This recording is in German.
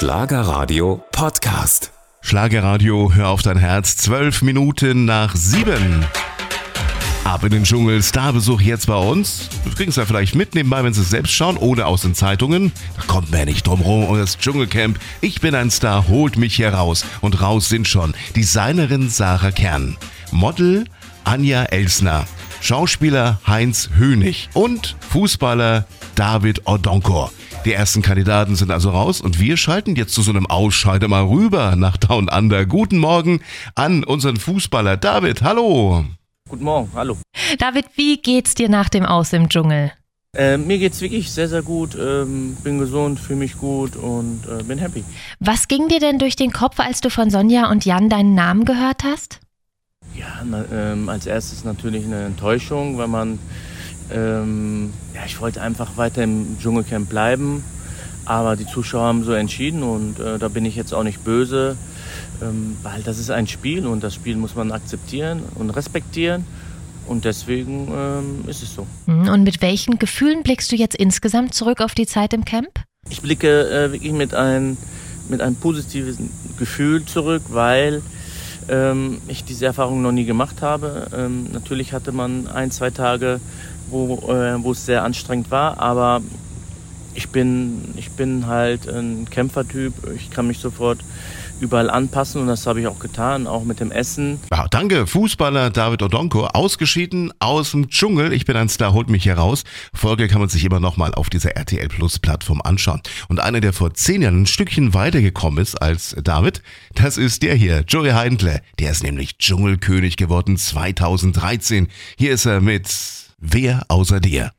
Schlagerradio Podcast. Schlagerradio, hör auf dein Herz, zwölf Minuten nach sieben. Ab in den Dschungel, Starbesuch jetzt bei uns. Du kriegst ja vielleicht mit nebenbei, wenn sie es selbst schauen oder aus den Zeitungen. Da kommt man ja nicht drum rum. Und das Dschungelcamp, ich bin ein Star, holt mich hier raus. Und raus sind schon Designerin Sarah Kern, Model Anja Elsner, Schauspieler Heinz Hönig und Fußballer David Odonkor. Die ersten Kandidaten sind also raus und wir schalten jetzt zu so einem Ausscheider mal rüber nach Down Under. Guten Morgen an unseren Fußballer David. Hallo. Guten Morgen, hallo. David, wie geht's dir nach dem Aus im Dschungel? Äh, mir geht's wirklich sehr, sehr gut. Ähm, bin gesund, fühle mich gut und äh, bin happy. Was ging dir denn durch den Kopf, als du von Sonja und Jan deinen Namen gehört hast? Ja, na, ähm, als erstes natürlich eine Enttäuschung, weil man, ähm, ja, ich wollte einfach weiter im Dschungelcamp bleiben, aber die Zuschauer haben so entschieden und äh, da bin ich jetzt auch nicht böse, ähm, weil das ist ein Spiel und das Spiel muss man akzeptieren und respektieren und deswegen ähm, ist es so. Hm, Und mit welchen Gefühlen blickst du jetzt insgesamt zurück auf die Zeit im Camp? Ich blicke äh, wirklich mit ein, mit einem positiven Gefühl zurück, weil ähm, ich diese Erfahrung noch nie gemacht habe. Ähm, natürlich hatte man ein, zwei Tage, wo, äh, wo es sehr anstrengend war, aber ich bin, ich bin halt ein Kämpfertyp. Ich kann mich sofort überall anpassen und das habe ich auch getan, auch mit dem Essen. Ja, danke, Fußballer David Odonko, ausgeschieden aus dem Dschungel. Ich bin ein Star, holt mich hier raus. Folge kann man sich immer nochmal auf dieser RTL Plus Plattform anschauen. Und einer, der vor zehn Jahren ein Stückchen weitergekommen ist als David, das ist der hier, Joey Heindle. Der ist nämlich Dschungelkönig geworden 2013. Hier ist er mit Wer außer dir?